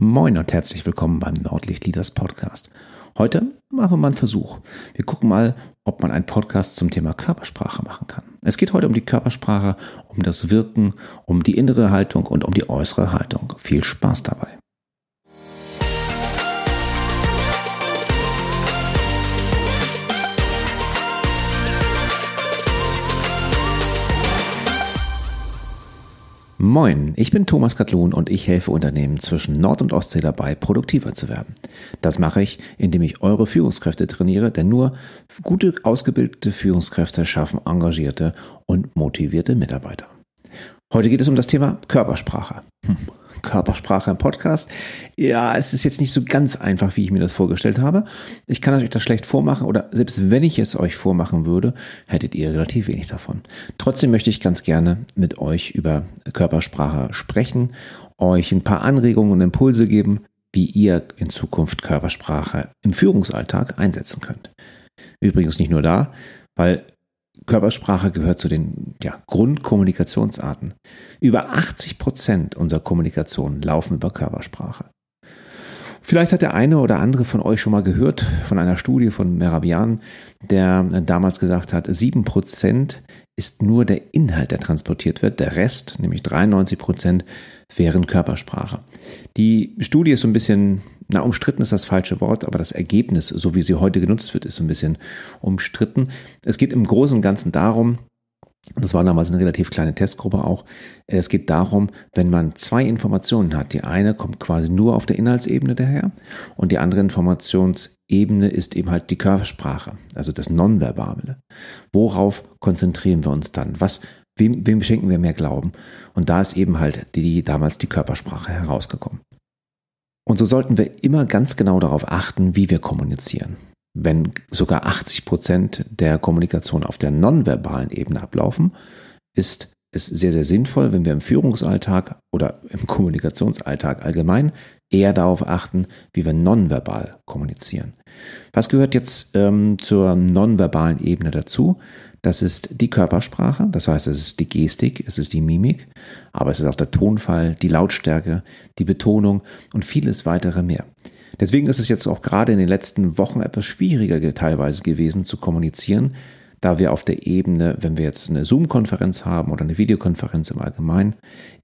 Moin und herzlich willkommen beim Nordlicht Leaders Podcast. Heute machen wir mal einen Versuch. Wir gucken mal, ob man einen Podcast zum Thema Körpersprache machen kann. Es geht heute um die Körpersprache, um das Wirken, um die innere Haltung und um die äußere Haltung. Viel Spaß dabei. Moin, ich bin Thomas Katlun und ich helfe Unternehmen zwischen Nord- und Ostsee dabei, produktiver zu werden. Das mache ich, indem ich eure Führungskräfte trainiere, denn nur gute, ausgebildete Führungskräfte schaffen engagierte und motivierte Mitarbeiter. Heute geht es um das Thema Körpersprache. Hm. Körpersprache im Podcast. Ja, es ist jetzt nicht so ganz einfach, wie ich mir das vorgestellt habe. Ich kann euch das schlecht vormachen oder selbst wenn ich es euch vormachen würde, hättet ihr relativ wenig davon. Trotzdem möchte ich ganz gerne mit euch über Körpersprache sprechen, euch ein paar Anregungen und Impulse geben, wie ihr in Zukunft Körpersprache im Führungsalltag einsetzen könnt. Übrigens nicht nur da, weil Körpersprache gehört zu den ja, Grundkommunikationsarten. Über 80 Prozent unserer Kommunikation laufen über Körpersprache. Vielleicht hat der eine oder andere von euch schon mal gehört von einer Studie von Merabian, der damals gesagt hat, 7 Prozent ist nur der Inhalt, der transportiert wird. Der Rest, nämlich 93 Prozent, wären Körpersprache. Die Studie ist so ein bisschen na, umstritten ist das falsche Wort, aber das Ergebnis, so wie sie heute genutzt wird, ist so ein bisschen umstritten. Es geht im Großen und Ganzen darum, das war damals eine relativ kleine Testgruppe auch. Es geht darum, wenn man zwei Informationen hat. Die eine kommt quasi nur auf der Inhaltsebene daher und die andere Informationsebene ist eben halt die Körpersprache, also das Nonverbale. Worauf konzentrieren wir uns dann? Was, wem, wem schenken wir mehr Glauben? Und da ist eben halt die, die damals die Körpersprache herausgekommen. Und so sollten wir immer ganz genau darauf achten, wie wir kommunizieren. Wenn sogar 80 Prozent der Kommunikation auf der nonverbalen Ebene ablaufen, ist es sehr, sehr sinnvoll, wenn wir im Führungsalltag oder im Kommunikationsalltag allgemein eher darauf achten, wie wir nonverbal kommunizieren. Was gehört jetzt ähm, zur nonverbalen Ebene dazu? Das ist die Körpersprache, das heißt, es ist die Gestik, es ist die Mimik, aber es ist auch der Tonfall, die Lautstärke, die Betonung und vieles weitere mehr. Deswegen ist es jetzt auch gerade in den letzten Wochen etwas schwieriger teilweise gewesen zu kommunizieren, da wir auf der Ebene, wenn wir jetzt eine Zoom-Konferenz haben oder eine Videokonferenz im Allgemeinen,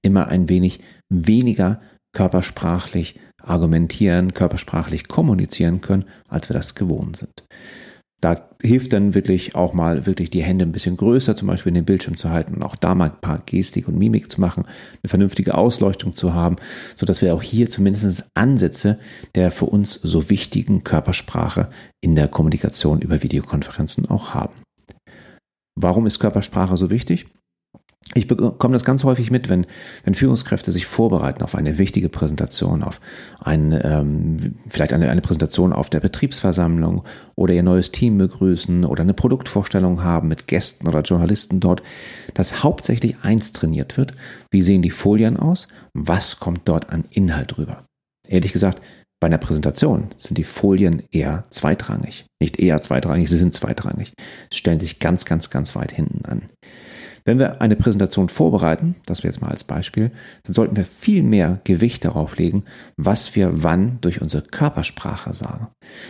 immer ein wenig weniger körpersprachlich argumentieren, körpersprachlich kommunizieren können, als wir das gewohnt sind. Da hilft dann wirklich auch mal wirklich die Hände ein bisschen größer, zum Beispiel in den Bildschirm zu halten und auch da mal ein paar Gestik und Mimik zu machen, eine vernünftige Ausleuchtung zu haben, sodass wir auch hier zumindest Ansätze der für uns so wichtigen Körpersprache in der Kommunikation über Videokonferenzen auch haben. Warum ist Körpersprache so wichtig? Ich bekomme das ganz häufig mit, wenn, wenn Führungskräfte sich vorbereiten auf eine wichtige Präsentation, auf ein, ähm, vielleicht eine, eine Präsentation auf der Betriebsversammlung oder ihr neues Team begrüßen oder eine Produktvorstellung haben mit Gästen oder Journalisten dort, dass hauptsächlich eins trainiert wird. Wie sehen die Folien aus? Was kommt dort an Inhalt rüber? Ehrlich gesagt, bei einer Präsentation sind die Folien eher zweitrangig. Nicht eher zweitrangig, sie sind zweitrangig. Sie stellen sich ganz, ganz, ganz weit hinten an. Wenn wir eine Präsentation vorbereiten, das wäre jetzt mal als Beispiel, dann sollten wir viel mehr Gewicht darauf legen, was wir wann durch unsere Körpersprache sagen.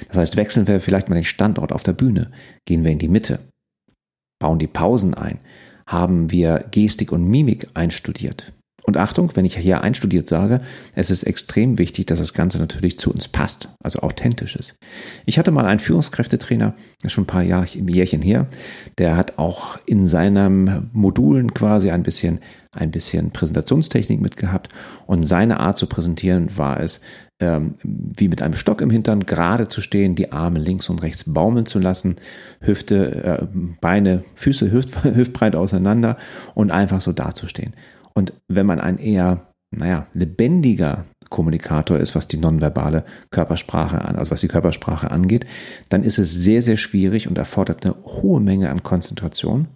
Das heißt, wechseln wir vielleicht mal den Standort auf der Bühne, gehen wir in die Mitte, bauen die Pausen ein, haben wir Gestik und Mimik einstudiert. Und Achtung, wenn ich hier einstudiert sage, es ist extrem wichtig, dass das Ganze natürlich zu uns passt, also authentisch ist. Ich hatte mal einen Führungskräftetrainer, das ist schon ein paar Jahr, Jährchen her, der hat auch in seinen Modulen quasi ein bisschen, ein bisschen Präsentationstechnik mitgehabt und seine Art zu präsentieren war es, ähm, wie mit einem Stock im Hintern gerade zu stehen, die Arme links und rechts baumeln zu lassen, Hüfte, äh, Beine, Füße hüft, hüftbreit auseinander und einfach so dazustehen. Und wenn man ein eher, naja, lebendiger Kommunikator ist, was die nonverbale Körpersprache an, also was die Körpersprache angeht, dann ist es sehr, sehr schwierig und erfordert eine hohe Menge an Konzentration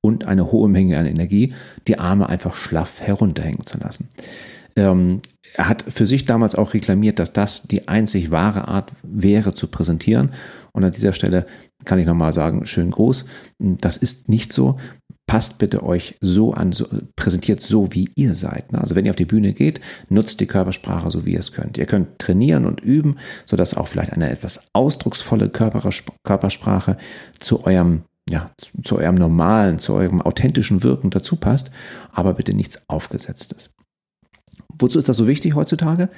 und eine hohe Menge an Energie, die Arme einfach schlaff herunterhängen zu lassen. Ähm, er hat für sich damals auch reklamiert, dass das die einzig wahre Art wäre zu präsentieren. Und an dieser Stelle kann ich nochmal sagen, schön groß. Das ist nicht so. Passt bitte euch so an, so, präsentiert so, wie ihr seid. Ne? Also wenn ihr auf die Bühne geht, nutzt die Körpersprache so, wie ihr es könnt. Ihr könnt trainieren und üben, sodass auch vielleicht eine etwas ausdrucksvolle Körpersprache zu eurem ja, zu eurem normalen, zu eurem authentischen Wirken dazu passt, aber bitte nichts Aufgesetztes. Wozu ist das so wichtig heutzutage?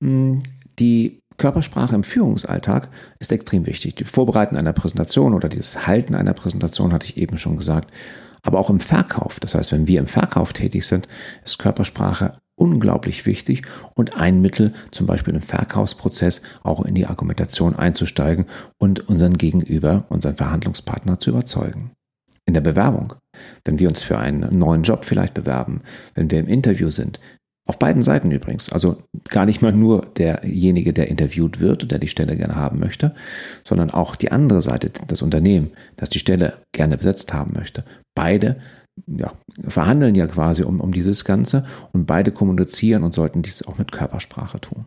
Hm, die Körpersprache im Führungsalltag ist extrem wichtig. Die Vorbereiten einer Präsentation oder das Halten einer Präsentation hatte ich eben schon gesagt. Aber auch im Verkauf. Das heißt, wenn wir im Verkauf tätig sind, ist Körpersprache unglaublich wichtig und ein Mittel, zum Beispiel im Verkaufsprozess auch in die Argumentation einzusteigen und unseren Gegenüber, unseren Verhandlungspartner zu überzeugen. In der Bewerbung, wenn wir uns für einen neuen Job vielleicht bewerben, wenn wir im Interview sind, auf beiden Seiten übrigens. Also gar nicht mal nur derjenige, der interviewt wird, der die Stelle gerne haben möchte, sondern auch die andere Seite, das Unternehmen, das die Stelle gerne besetzt haben möchte. Beide ja, verhandeln ja quasi um, um dieses Ganze und beide kommunizieren und sollten dies auch mit Körpersprache tun.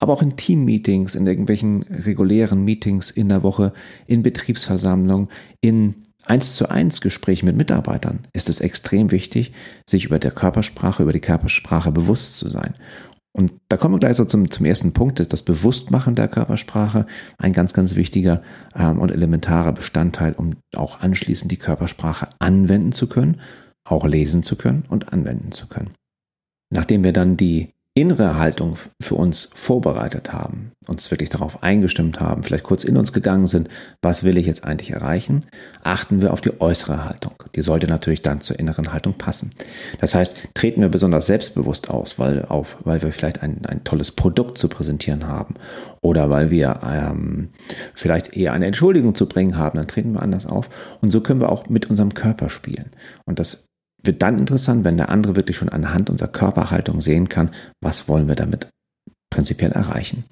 Aber auch in Teammeetings, in irgendwelchen regulären Meetings in der Woche, in Betriebsversammlungen, in eins zu eins Gespräch mit Mitarbeitern ist es extrem wichtig, sich über der Körpersprache, über die Körpersprache bewusst zu sein. Und da kommen wir gleich so zum, zum ersten Punkt, das Bewusstmachen der Körpersprache, ein ganz, ganz wichtiger ähm, und elementarer Bestandteil, um auch anschließend die Körpersprache anwenden zu können, auch lesen zu können und anwenden zu können. Nachdem wir dann die innere Haltung für uns vorbereitet haben, uns wirklich darauf eingestimmt haben, vielleicht kurz in uns gegangen sind, was will ich jetzt eigentlich erreichen, achten wir auf die äußere Haltung. Die sollte natürlich dann zur inneren Haltung passen. Das heißt, treten wir besonders selbstbewusst aus, weil, auf, weil wir vielleicht ein, ein tolles Produkt zu präsentieren haben oder weil wir ähm, vielleicht eher eine Entschuldigung zu bringen haben, dann treten wir anders auf. Und so können wir auch mit unserem Körper spielen. Und das wird dann interessant, wenn der andere wirklich schon anhand unserer Körperhaltung sehen kann, was wollen wir damit prinzipiell erreichen.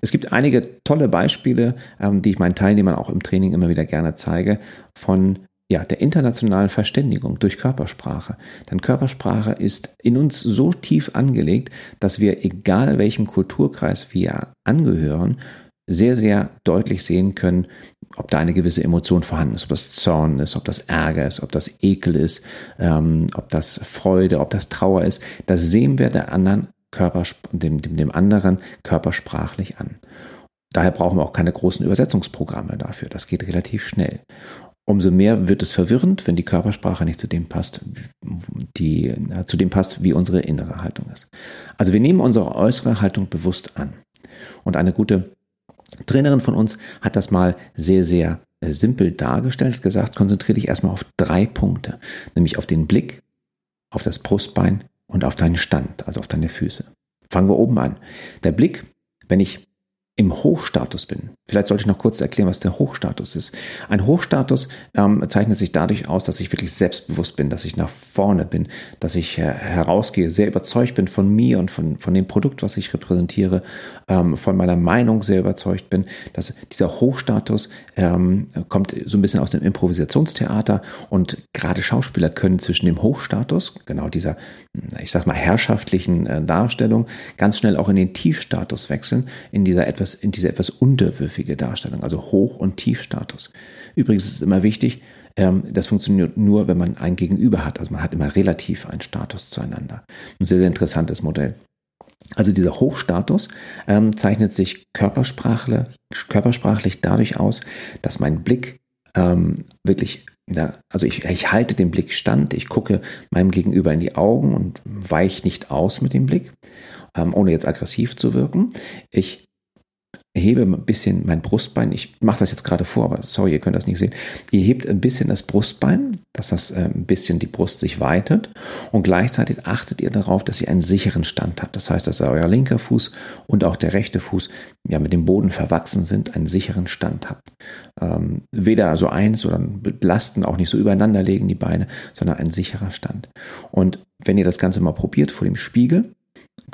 Es gibt einige tolle Beispiele, ähm, die ich meinen Teilnehmern auch im Training immer wieder gerne zeige, von ja, der internationalen Verständigung durch Körpersprache. Denn Körpersprache ist in uns so tief angelegt, dass wir, egal welchem Kulturkreis wir angehören, sehr, sehr deutlich sehen können, ob da eine gewisse Emotion vorhanden ist, ob das Zorn ist, ob das Ärger ist, ob das Ekel ist, ähm, ob das Freude, ob das Trauer ist. Das sehen wir der anderen Körpers dem, dem, dem anderen körpersprachlich an. Daher brauchen wir auch keine großen Übersetzungsprogramme dafür. Das geht relativ schnell. Umso mehr wird es verwirrend, wenn die Körpersprache nicht zu dem passt, die, äh, zu dem passt, wie unsere innere Haltung ist. Also wir nehmen unsere äußere Haltung bewusst an. Und eine gute Trainerin von uns hat das mal sehr, sehr äh, simpel dargestellt, gesagt, konzentriere dich erstmal auf drei Punkte, nämlich auf den Blick, auf das Brustbein und auf deinen Stand, also auf deine Füße. Fangen wir oben an. Der Blick, wenn ich im Hochstatus bin. Vielleicht sollte ich noch kurz erklären, was der Hochstatus ist. Ein Hochstatus ähm, zeichnet sich dadurch aus, dass ich wirklich selbstbewusst bin, dass ich nach vorne bin, dass ich äh, herausgehe, sehr überzeugt bin von mir und von, von dem Produkt, was ich repräsentiere, ähm, von meiner Meinung sehr überzeugt bin. Dass dieser Hochstatus ähm, kommt so ein bisschen aus dem Improvisationstheater und gerade Schauspieler können zwischen dem Hochstatus, genau dieser, ich sag mal, herrschaftlichen äh, Darstellung, ganz schnell auch in den Tiefstatus wechseln, in dieser etwas etwas, in diese etwas unterwürfige Darstellung, also Hoch- und Tiefstatus. Übrigens ist es immer wichtig, ähm, das funktioniert nur, wenn man ein Gegenüber hat. Also man hat immer relativ einen Status zueinander. Ein sehr, sehr interessantes Modell. Also dieser Hochstatus ähm, zeichnet sich körpersprachlich, körpersprachlich dadurch aus, dass mein Blick ähm, wirklich, ja, also ich, ich halte den Blick stand, ich gucke meinem Gegenüber in die Augen und weiche nicht aus mit dem Blick, ähm, ohne jetzt aggressiv zu wirken. Ich hebe ein bisschen mein Brustbein. Ich mache das jetzt gerade vor, aber sorry, ihr könnt das nicht sehen. Ihr hebt ein bisschen das Brustbein, dass das äh, ein bisschen die Brust sich weitet und gleichzeitig achtet ihr darauf, dass ihr einen sicheren Stand habt. Das heißt, dass euer linker Fuß und auch der rechte Fuß ja mit dem Boden verwachsen sind, einen sicheren Stand habt. Ähm, weder also eins oder belasten, auch nicht so übereinander legen die Beine, sondern ein sicherer Stand. Und wenn ihr das Ganze mal probiert vor dem Spiegel,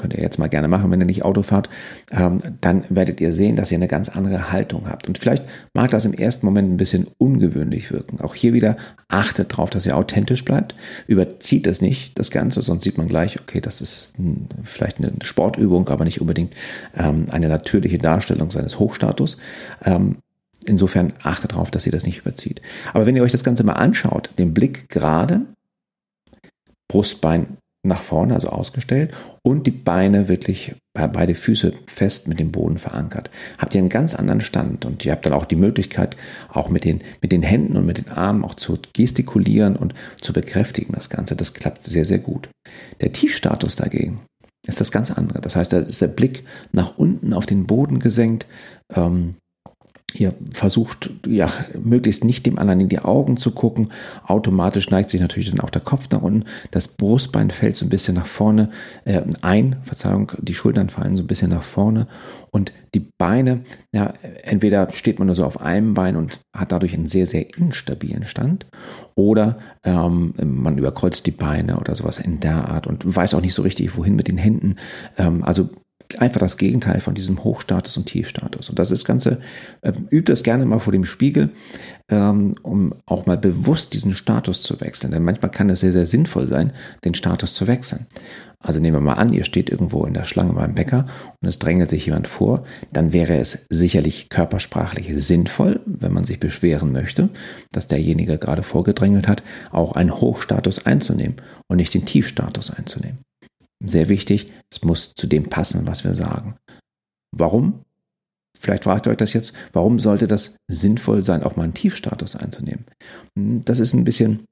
könnt ihr jetzt mal gerne machen, wenn ihr nicht Auto fahrt, ähm, dann werdet ihr sehen, dass ihr eine ganz andere Haltung habt. Und vielleicht mag das im ersten Moment ein bisschen ungewöhnlich wirken. Auch hier wieder achtet darauf, dass ihr authentisch bleibt. Überzieht es nicht, das Ganze, sonst sieht man gleich, okay, das ist vielleicht eine Sportübung, aber nicht unbedingt ähm, eine natürliche Darstellung seines Hochstatus. Ähm, insofern achtet darauf, dass ihr das nicht überzieht. Aber wenn ihr euch das Ganze mal anschaut, den Blick gerade, Brustbein nach vorne, also ausgestellt, und die Beine wirklich, beide Füße fest mit dem Boden verankert. Habt ihr einen ganz anderen Stand und ihr habt dann auch die Möglichkeit, auch mit den, mit den Händen und mit den Armen auch zu gestikulieren und zu bekräftigen das Ganze. Das klappt sehr, sehr gut. Der Tiefstatus dagegen ist das ganz andere. Das heißt, da ist der Blick nach unten auf den Boden gesenkt. Ähm, Ihr versucht ja möglichst nicht dem anderen in die Augen zu gucken. Automatisch neigt sich natürlich dann auch der Kopf nach unten. Das Brustbein fällt so ein bisschen nach vorne äh, ein. Verzeihung, die Schultern fallen so ein bisschen nach vorne. Und die Beine, ja, entweder steht man nur so auf einem Bein und hat dadurch einen sehr, sehr instabilen Stand. Oder ähm, man überkreuzt die Beine oder sowas in der Art und weiß auch nicht so richtig, wohin mit den Händen. Ähm, also einfach das Gegenteil von diesem Hochstatus und Tiefstatus. Und das ist Ganze, äh, übt das gerne mal vor dem Spiegel, ähm, um auch mal bewusst diesen Status zu wechseln. Denn manchmal kann es sehr, sehr sinnvoll sein, den Status zu wechseln. Also nehmen wir mal an, ihr steht irgendwo in der Schlange beim Bäcker und es drängelt sich jemand vor, dann wäre es sicherlich körpersprachlich sinnvoll, wenn man sich beschweren möchte, dass derjenige gerade vorgedrängelt hat, auch einen Hochstatus einzunehmen und nicht den Tiefstatus einzunehmen. Sehr wichtig, es muss zu dem passen, was wir sagen. Warum? Vielleicht fragt ihr euch das jetzt, warum sollte das sinnvoll sein, auch mal einen Tiefstatus einzunehmen? Hm, das ist ein bisschen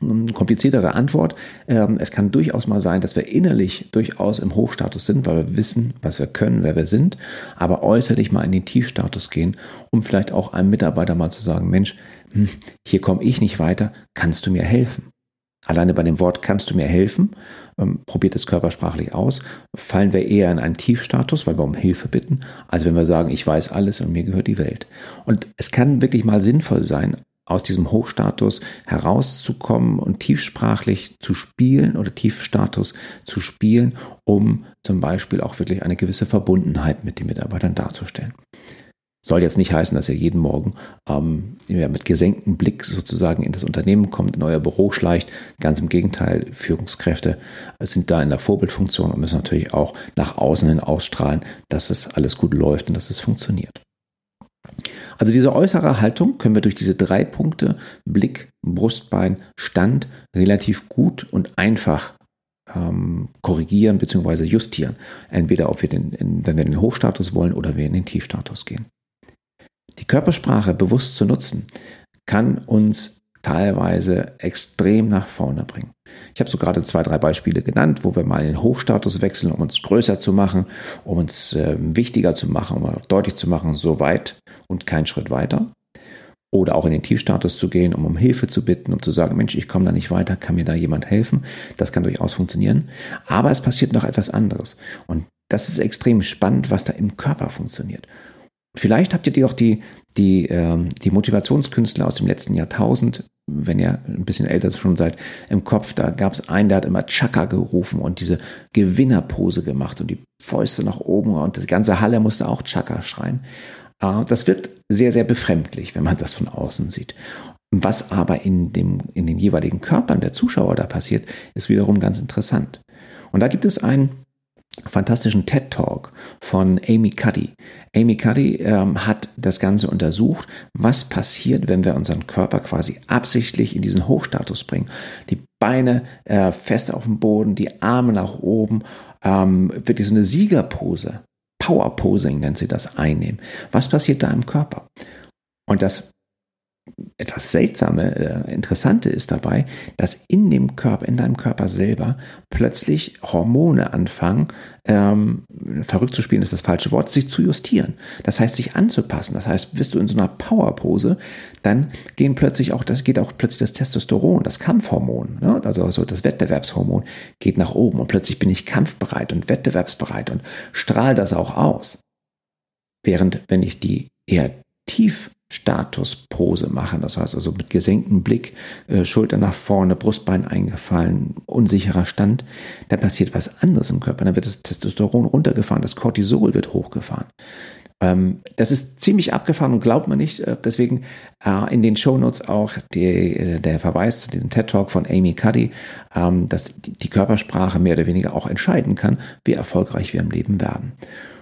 eine kompliziertere Antwort. Ähm, es kann durchaus mal sein, dass wir innerlich durchaus im Hochstatus sind, weil wir wissen, was wir können, wer wir sind, aber äußerlich mal in den Tiefstatus gehen, um vielleicht auch einem Mitarbeiter mal zu sagen, Mensch, hm, hier komme ich nicht weiter, kannst du mir helfen? Alleine bei dem Wort kannst du mir helfen, ähm, probiert es körpersprachlich aus, fallen wir eher in einen Tiefstatus, weil wir um Hilfe bitten, als wenn wir sagen, ich weiß alles und mir gehört die Welt. Und es kann wirklich mal sinnvoll sein, aus diesem Hochstatus herauszukommen und tiefsprachlich zu spielen oder Tiefstatus zu spielen, um zum Beispiel auch wirklich eine gewisse Verbundenheit mit den Mitarbeitern darzustellen. Soll jetzt nicht heißen, dass ihr jeden Morgen ähm, mit gesenktem Blick sozusagen in das Unternehmen kommt, in euer Büro schleicht. Ganz im Gegenteil, Führungskräfte sind da in der Vorbildfunktion und müssen natürlich auch nach außen hin ausstrahlen, dass es alles gut läuft und dass es funktioniert. Also diese äußere Haltung können wir durch diese drei Punkte Blick, Brustbein, Stand relativ gut und einfach ähm, korrigieren bzw. justieren. Entweder ob wir den, in, wenn wir in den Hochstatus wollen oder wir in den Tiefstatus gehen. Die Körpersprache bewusst zu nutzen, kann uns teilweise extrem nach vorne bringen. Ich habe so gerade zwei, drei Beispiele genannt, wo wir mal den Hochstatus wechseln, um uns größer zu machen, um uns äh, wichtiger zu machen, um deutlich zu machen, so weit und kein Schritt weiter. Oder auch in den Tiefstatus zu gehen, um um Hilfe zu bitten, um zu sagen, Mensch, ich komme da nicht weiter, kann mir da jemand helfen? Das kann durchaus funktionieren. Aber es passiert noch etwas anderes. Und das ist extrem spannend, was da im Körper funktioniert. Vielleicht habt ihr auch die, die, ähm, die Motivationskünstler aus dem letzten Jahrtausend, wenn ihr ein bisschen älter schon seid, im Kopf. Da gab es einen, der hat immer Chaka gerufen und diese Gewinnerpose gemacht und die Fäuste nach oben und die ganze Halle musste auch Chaka schreien. Äh, das wirkt sehr, sehr befremdlich, wenn man das von außen sieht. Was aber in, dem, in den jeweiligen Körpern der Zuschauer da passiert, ist wiederum ganz interessant. Und da gibt es einen fantastischen TED Talk von Amy Cuddy. Amy Cuddy ähm, hat das Ganze untersucht, was passiert, wenn wir unseren Körper quasi absichtlich in diesen Hochstatus bringen. Die Beine äh, fest auf dem Boden, die Arme nach oben, ähm, wirklich so eine Siegerpose, Powerposing nennt sie das, einnehmen. Was passiert da im Körper? Und das etwas seltsame, äh, interessante ist dabei, dass in dem Körper, in deinem Körper selber plötzlich Hormone anfangen, ähm, verrückt zu spielen ist das falsche Wort, sich zu justieren. Das heißt, sich anzupassen. Das heißt, bist du in so einer Powerpose, dann gehen plötzlich auch, das geht auch plötzlich das Testosteron, das Kampfhormon, ne? also, also das Wettbewerbshormon geht nach oben und plötzlich bin ich kampfbereit und wettbewerbsbereit und strahle das auch aus. Während wenn ich die eher tief Statuspose machen. Das heißt also mit gesenktem Blick, äh, Schulter nach vorne, Brustbein eingefallen, unsicherer Stand, dann passiert was anderes im Körper. Dann wird das Testosteron runtergefahren, das Cortisol wird hochgefahren. Ähm, das ist ziemlich abgefahren und glaubt man nicht. Äh, deswegen äh, in den Shownotes auch die, äh, der Verweis zu diesem TED-Talk von Amy Cuddy, ähm, dass die Körpersprache mehr oder weniger auch entscheiden kann, wie erfolgreich wir im Leben werden.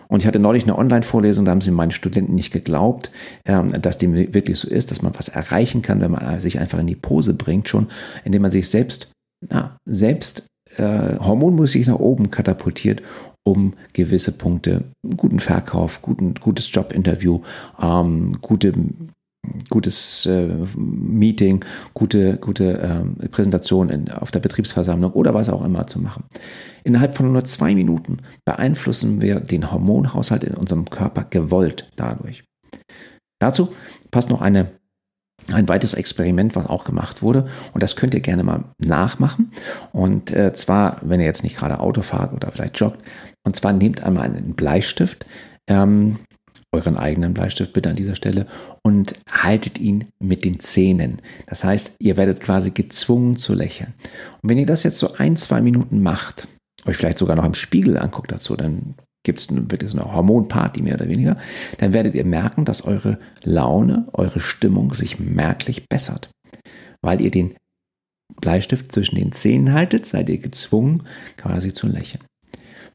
Und ich hatte neulich eine Online-Vorlesung, da haben sie meinen Studenten nicht geglaubt, ähm, dass dem wirklich so ist, dass man was erreichen kann, wenn man sich einfach in die Pose bringt, schon, indem man sich selbst, na, selbst äh, hormonmäßig nach oben katapultiert, um gewisse Punkte, guten Verkauf, guten, gutes Jobinterview, ähm, gute gutes äh, Meeting, gute, gute äh, Präsentation in, auf der Betriebsversammlung oder was auch immer zu machen. Innerhalb von nur zwei Minuten beeinflussen wir den Hormonhaushalt in unserem Körper gewollt dadurch. Dazu passt noch eine, ein weiteres Experiment, was auch gemacht wurde. Und das könnt ihr gerne mal nachmachen. Und äh, zwar, wenn ihr jetzt nicht gerade Auto fahrt oder vielleicht joggt. Und zwar nehmt einmal einen Bleistift, ähm, euren eigenen Bleistift bitte an dieser Stelle und haltet ihn mit den Zähnen. Das heißt, ihr werdet quasi gezwungen zu lächeln. Und wenn ihr das jetzt so ein, zwei Minuten macht, euch vielleicht sogar noch im Spiegel anguckt dazu, dann gibt es wirklich so eine Hormonparty mehr oder weniger, dann werdet ihr merken, dass eure Laune, eure Stimmung sich merklich bessert. Weil ihr den Bleistift zwischen den Zähnen haltet, seid ihr gezwungen, quasi zu lächeln.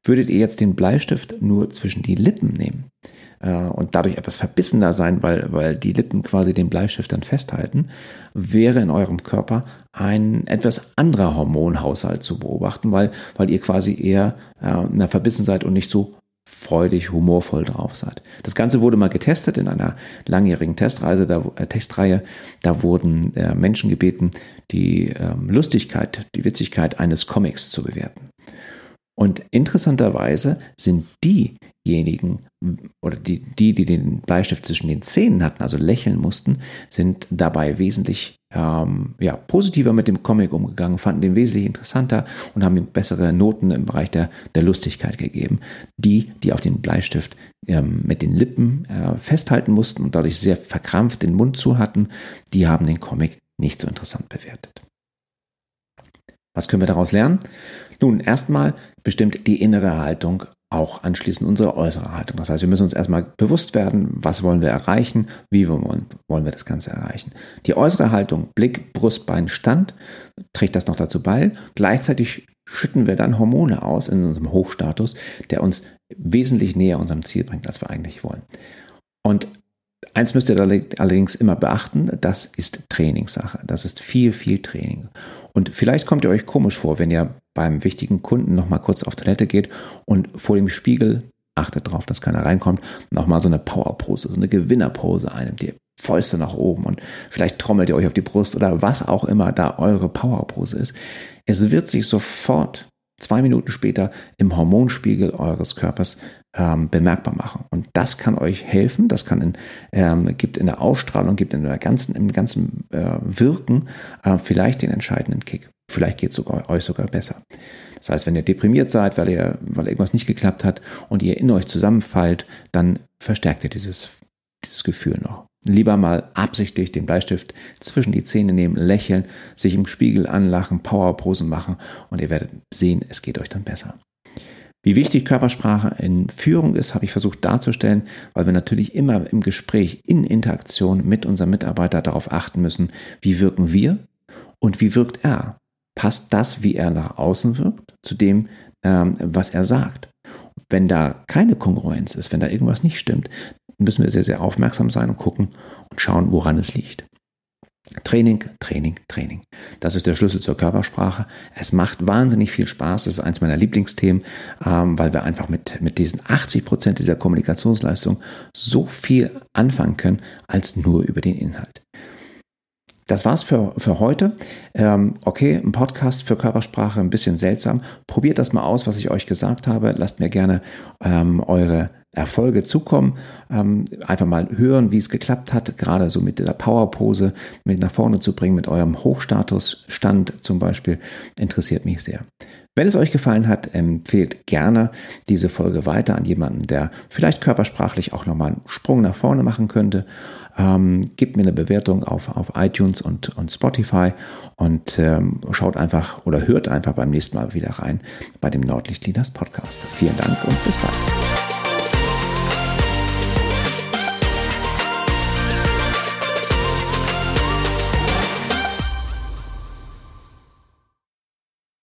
Würdet ihr jetzt den Bleistift nur zwischen die Lippen nehmen, und dadurch etwas verbissener sein, weil, weil die Lippen quasi den Bleistift dann festhalten, wäre in eurem Körper ein etwas anderer Hormonhaushalt zu beobachten, weil, weil ihr quasi eher äh, verbissen seid und nicht so freudig, humorvoll drauf seid. Das Ganze wurde mal getestet in einer langjährigen Testreise, da, äh, Testreihe. Da wurden äh, Menschen gebeten, die äh, Lustigkeit, die Witzigkeit eines Comics zu bewerten. Und interessanterweise sind diejenigen oder die, die, die den Bleistift zwischen den Zähnen hatten, also lächeln mussten, sind dabei wesentlich ähm, ja, positiver mit dem Comic umgegangen, fanden den wesentlich interessanter und haben ihm bessere Noten im Bereich der, der Lustigkeit gegeben. Die, die auf den Bleistift ähm, mit den Lippen äh, festhalten mussten und dadurch sehr verkrampft den Mund zu hatten, die haben den Comic nicht so interessant bewertet. Was können wir daraus lernen? Nun, erstmal bestimmt die innere Haltung auch anschließend unsere äußere Haltung. Das heißt, wir müssen uns erstmal bewusst werden, was wollen wir erreichen, wie wollen, wollen wir das Ganze erreichen. Die äußere Haltung, Blick, Brust, Bein, Stand, trägt das noch dazu bei. Gleichzeitig schütten wir dann Hormone aus in unserem Hochstatus, der uns wesentlich näher unserem Ziel bringt, als wir eigentlich wollen. Und eins müsst ihr allerdings immer beachten, das ist Trainingssache. Das ist viel, viel Training. Und vielleicht kommt ihr euch komisch vor, wenn ihr beim wichtigen Kunden nochmal kurz auf Toilette geht und vor dem Spiegel, achtet darauf, dass keiner reinkommt, nochmal so eine Powerpose, so eine Gewinnerpose einnimmt. Die Fäuste nach oben und vielleicht trommelt ihr euch auf die Brust oder was auch immer da eure Powerpose ist. Es wird sich sofort zwei Minuten später im Hormonspiegel eures Körpers ähm, bemerkbar machen. Und das kann euch helfen, das kann in, ähm, gibt in der Ausstrahlung, gibt in der ganzen, im ganzen äh, Wirken äh, vielleicht den entscheidenden Kick. Vielleicht geht es sogar, euch sogar besser. Das heißt, wenn ihr deprimiert seid, weil, ihr, weil irgendwas nicht geklappt hat und ihr in euch zusammenfallt, dann verstärkt ihr dieses, dieses Gefühl noch. Lieber mal absichtlich den Bleistift zwischen die Zähne nehmen, lächeln, sich im Spiegel anlachen, Powerposen machen und ihr werdet sehen, es geht euch dann besser. Wie wichtig Körpersprache in Führung ist, habe ich versucht darzustellen, weil wir natürlich immer im Gespräch, in Interaktion mit unserem Mitarbeiter darauf achten müssen, wie wirken wir und wie wirkt er. Passt das, wie er nach außen wirkt, zu dem, ähm, was er sagt? Wenn da keine Kongruenz ist, wenn da irgendwas nicht stimmt, müssen wir sehr, sehr aufmerksam sein und gucken und schauen, woran es liegt. Training, Training, Training. Das ist der Schlüssel zur Körpersprache. Es macht wahnsinnig viel Spaß. Das ist eins meiner Lieblingsthemen, ähm, weil wir einfach mit, mit diesen 80 Prozent dieser Kommunikationsleistung so viel anfangen können, als nur über den Inhalt. Das war's für, für heute. Ähm, okay, ein Podcast für Körpersprache, ein bisschen seltsam. Probiert das mal aus, was ich euch gesagt habe. Lasst mir gerne ähm, eure Erfolge zukommen. Ähm, einfach mal hören, wie es geklappt hat, gerade so mit der Powerpose mit nach vorne zu bringen, mit eurem Hochstatusstand zum Beispiel, interessiert mich sehr. Wenn es euch gefallen hat, empfehlt gerne diese Folge weiter an jemanden, der vielleicht körpersprachlich auch nochmal einen Sprung nach vorne machen könnte. Ähm, gebt mir eine Bewertung auf, auf iTunes und, und Spotify und ähm, schaut einfach oder hört einfach beim nächsten Mal wieder rein bei dem Nordlicht Leaders Podcast. Vielen Dank und bis bald.